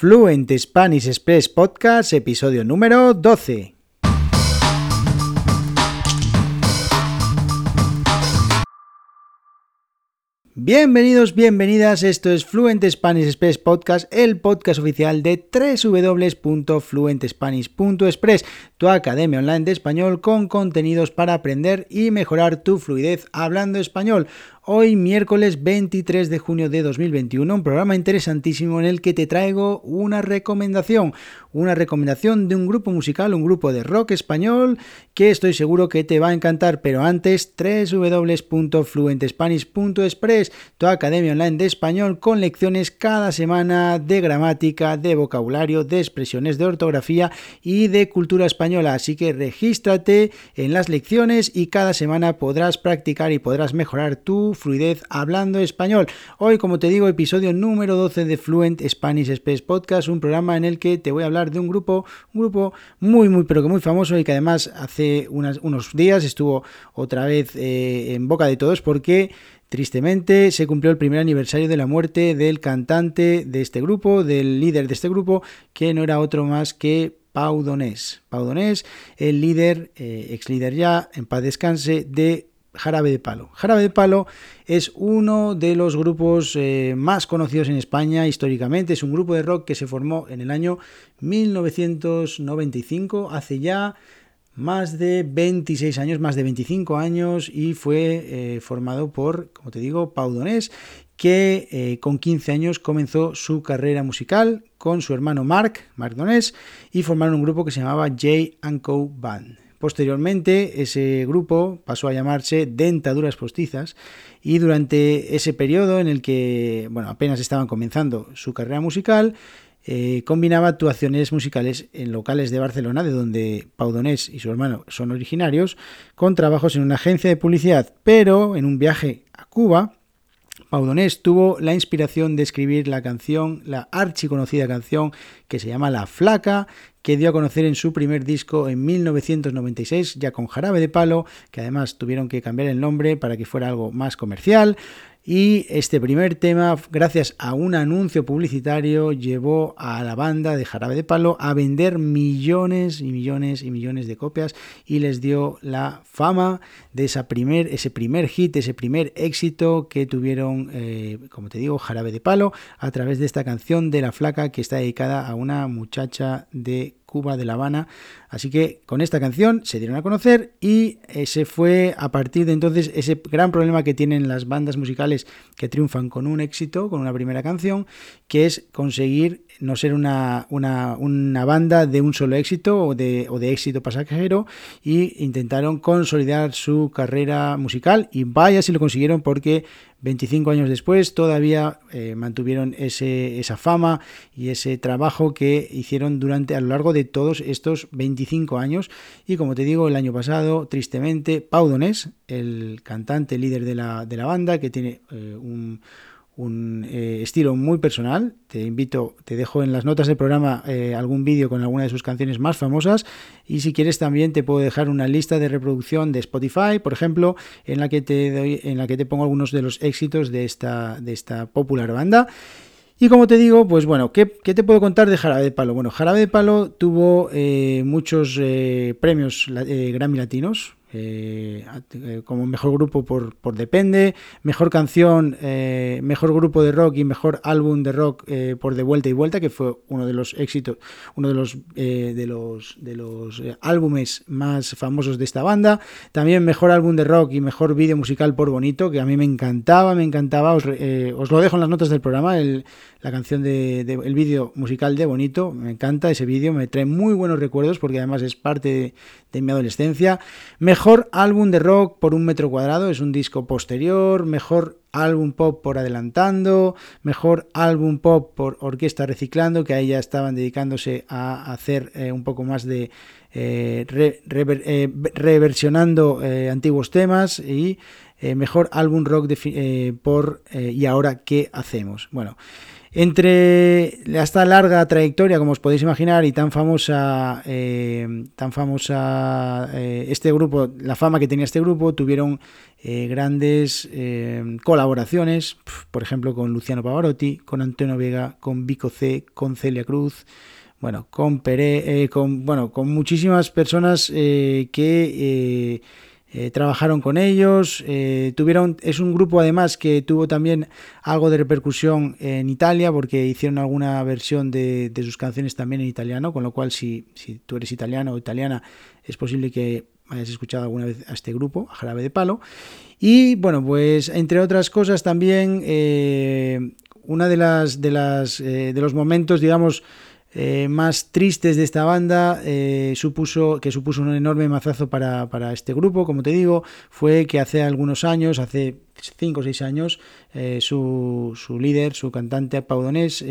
Fluent Spanish Express Podcast, episodio número 12. Bienvenidos, bienvenidas, esto es Fluent Spanish Express Podcast, el podcast oficial de www.fluentespanish.express, tu academia online de español con contenidos para aprender y mejorar tu fluidez hablando español. Hoy miércoles 23 de junio de 2021, un programa interesantísimo en el que te traigo una recomendación, una recomendación de un grupo musical, un grupo de rock español que estoy seguro que te va a encantar, pero antes www.fluentespanish.express, tu academia online de español con lecciones cada semana de gramática, de vocabulario, de expresiones de ortografía y de cultura española, así que regístrate en las lecciones y cada semana podrás practicar y podrás mejorar tu fluidez hablando español. Hoy, como te digo, episodio número 12 de Fluent Spanish Space Podcast, un programa en el que te voy a hablar de un grupo, un grupo muy, muy, pero que muy famoso y que además hace unos días estuvo otra vez eh, en boca de todos porque Tristemente se cumplió el primer aniversario de la muerte del cantante de este grupo, del líder de este grupo, que no era otro más que Pau Donés. Pau Donés, el líder, eh, ex líder ya, en paz descanse, de Jarabe de Palo. Jarabe de Palo es uno de los grupos eh, más conocidos en España históricamente. Es un grupo de rock que se formó en el año 1995, hace ya más de 26 años, más de 25 años, y fue eh, formado por, como te digo, Pau Donés, que eh, con 15 años comenzó su carrera musical con su hermano Mark, Mark Donés, y formaron un grupo que se llamaba J Co Band. Posteriormente, ese grupo pasó a llamarse Dentaduras Postizas y durante ese periodo en el que bueno, apenas estaban comenzando su carrera musical, eh, combinaba actuaciones musicales en locales de Barcelona, de donde Pau Donés y su hermano son originarios, con trabajos en una agencia de publicidad, pero en un viaje a Cuba, Pau Donés tuvo la inspiración de escribir la canción, la archiconocida canción que se llama La Flaca, que dio a conocer en su primer disco en 1996, ya con Jarabe de Palo, que además tuvieron que cambiar el nombre para que fuera algo más comercial. Y este primer tema, gracias a un anuncio publicitario, llevó a la banda de Jarabe de Palo a vender millones y millones y millones de copias y les dio la fama de esa primer, ese primer hit, ese primer éxito que tuvieron, eh, como te digo, Jarabe de Palo, a través de esta canción de La Flaca que está dedicada a una muchacha de Cuba de La Habana. Así que con esta canción se dieron a conocer y ese fue a partir de entonces ese gran problema que tienen las bandas musicales que triunfan con un éxito, con una primera canción, que es conseguir no ser una, una, banda de un solo éxito o de, o de éxito pasajero y intentaron consolidar su carrera musical y vaya si lo consiguieron porque 25 años después todavía eh, mantuvieron ese, esa fama y ese trabajo que hicieron durante a lo largo de todos estos 25 años. Y como te digo el año pasado tristemente Pau Donés el cantante líder de la, de la banda que tiene eh, un un eh, estilo muy personal. Te invito, te dejo en las notas del programa eh, algún vídeo con alguna de sus canciones más famosas y si quieres también te puedo dejar una lista de reproducción de Spotify, por ejemplo, en la que te doy, en la que te pongo algunos de los éxitos de esta, de esta popular banda. Y como te digo, pues bueno, ¿qué, te puedo contar de Jarabe de Palo? Bueno, Jarabe de Palo tuvo eh, muchos premios Grammy latinos, eh, eh, como mejor grupo por, por, Depende, mejor canción, eh, mejor grupo de rock y mejor álbum de rock por De Vuelta y Vuelta, que fue uno de los éxitos, uno de los, de los, de los álbumes más famosos de esta banda. También mejor álbum de rock y mejor vídeo musical por Bonito, que a mí me encantaba, me encantaba. Os, os lo dejo en las notas del programa, la canción de, el vídeo musical de Bonito. Me encanta ese vídeo, me trae muy buenos recuerdos porque además es parte de, mi adolescencia. Mejor álbum de rock por un metro cuadrado, es un disco posterior. Mejor álbum pop por adelantando. Mejor álbum pop por orquesta reciclando, que ahí ya estaban dedicándose a hacer eh, un poco más de eh, eh, reversionando antiguos temas. Y mejor álbum rock por ¿Y ahora qué hacemos? Bueno. Entre esta larga trayectoria, como os podéis imaginar, y tan famosa, eh, tan famosa eh, este grupo, la fama que tenía este grupo, tuvieron eh, grandes colaboraciones, por ejemplo, con Luciano Pavarotti, con Antonio Vega, con Vico C, con Celia Cruz, bueno, con Pere, con bueno, con muchísimas personas que eh, trabajaron con ellos, eh, tuvieron, es un grupo además que tuvo también algo de repercusión en Italia porque hicieron alguna versión de, sus canciones también en italiano, con lo cual si, si, tú eres italiano o italiana es posible que hayas escuchado alguna vez a este grupo, a Jarabe de Palo. Y bueno, pues entre otras cosas también eh, una de las, de las de los momentos, digamos, eh, más tristes de esta banda, eh, supuso, que supuso un enorme mazazo para, este grupo, como te digo, fue que hace algunos años, hace 5 o 6 años, eh, su, líder, su cantante Paudonés,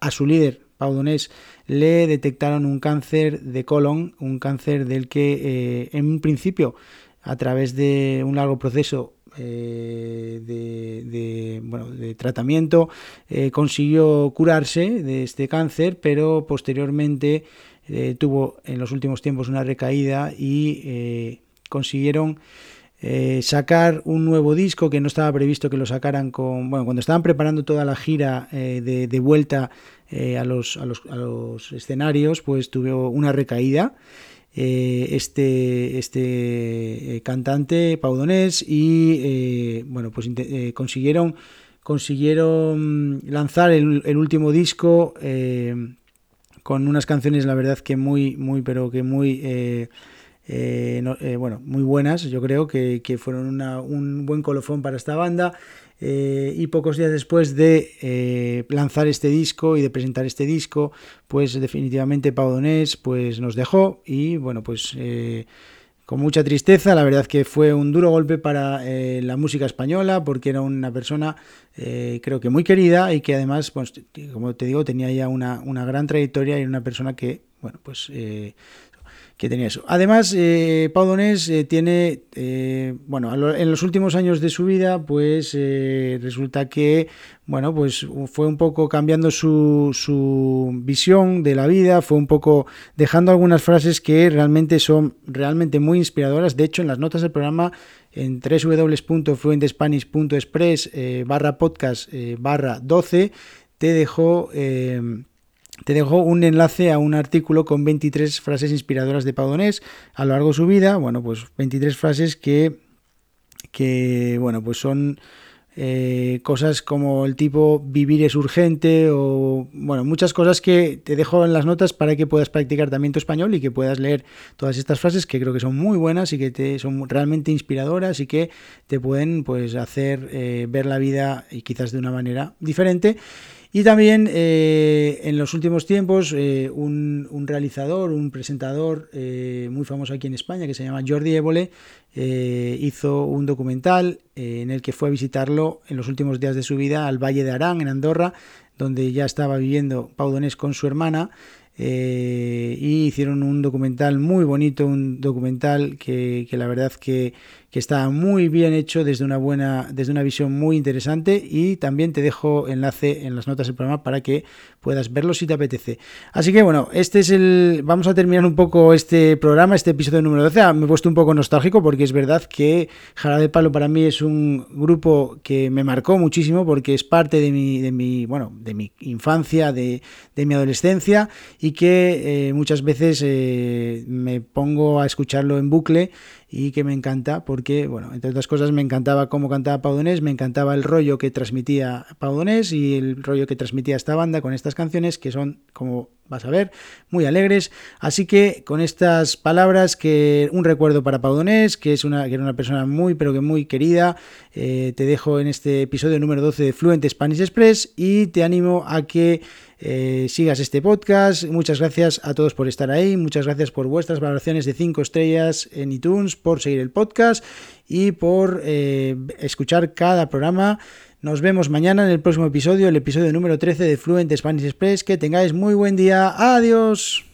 a su líder Paudonés le detectaron un cáncer de colon, un cáncer del que en un principio, a través de un largo proceso, eh, de, bueno, de, tratamiento eh, consiguió curarse de este cáncer, pero posteriormente eh, tuvo en los últimos tiempos una recaída y consiguieron sacar un nuevo disco que no estaba previsto que lo sacaran con bueno cuando estaban preparando toda la gira de, vuelta a los, a, los, a los escenarios pues tuvo una recaída eh, este, este eh, cantante paudonés y eh, bueno, pues consiguieron, consiguieron lanzar el, último disco con unas canciones, la verdad que muy, muy, pero que muy... bueno, muy buenas, yo creo que, fueron un buen colofón para esta banda. Eh, y pocos días después de eh, lanzar este disco y de presentar este disco, pues definitivamente Pau Donés pues, nos dejó y bueno, pues eh, con mucha tristeza, la verdad que fue un duro golpe para la música española porque era una persona creo que muy querida y que además, pues, como te digo, tenía ya una, una gran trayectoria y una persona que, bueno, pues que tenía eso. Además, eh, Pau Donés eh, tiene, eh, bueno, en los últimos años de su vida, pues eh, resulta que, bueno, pues fue un poco cambiando su, su, visión de la vida, fue un poco dejando algunas frases que realmente son realmente muy inspiradoras. De hecho, en las notas del programa, en www.fluentespanish.express barra podcast barra 12, te dejo te dejo un enlace a un artículo con 23 frases inspiradoras de Paudonés a lo largo de su vida. Bueno, pues 23 frases que, que bueno, pues son eh, cosas como el tipo vivir es urgente o, bueno, muchas cosas que te dejo en las notas para que puedas practicar también tu español y que puedas leer todas estas frases que creo que son muy buenas y que te son realmente inspiradoras y que te pueden, pues, hacer eh, ver la vida y quizás de una manera diferente. Y también eh, en los últimos tiempos eh, un, realizador, un presentador eh, muy famoso aquí en España que se llama Jordi Évole hizo un documental en el que fue a visitarlo en los últimos días de su vida al Valle de Arán en Andorra, donde ya estaba viviendo Pau Donés con su hermana y hicieron un documental muy bonito, un documental que, la verdad que, está muy bien hecho desde una buena, desde una visión muy interesante y también te dejo enlace en las notas del programa para que puedas verlo si te apetece. Así que bueno, este es el. Vamos a terminar un poco este programa, este episodio número 12. Ah, me he puesto un poco nostálgico porque es verdad que Jara de Palo para mí es un grupo que me marcó muchísimo porque es parte de mi, de mi, bueno, de mi infancia, de, mi adolescencia y que eh, muchas veces eh, me pongo a escucharlo en bucle y que me encanta porque, bueno, entre otras cosas me encantaba cómo cantaba Paudonés, me encantaba el rollo que transmitía Paudonés y el rollo que transmitía esta banda con estas canciones que son, como vas a ver, muy alegres. Así que con estas palabras, que un recuerdo para Paudonés, que es una, que era una persona muy, pero que muy querida, eh, te dejo en este episodio número 12 de Fluent Spanish Express y te animo a que eh, sigas este podcast. Muchas gracias a todos por estar ahí. Muchas gracias por vuestras valoraciones de 5 estrellas en iTunes, por seguir el podcast y por eh, escuchar cada programa. Nos vemos mañana en el próximo episodio, el episodio número 13 de Fluent Spanish Express. Que tengáis muy buen día. Adiós.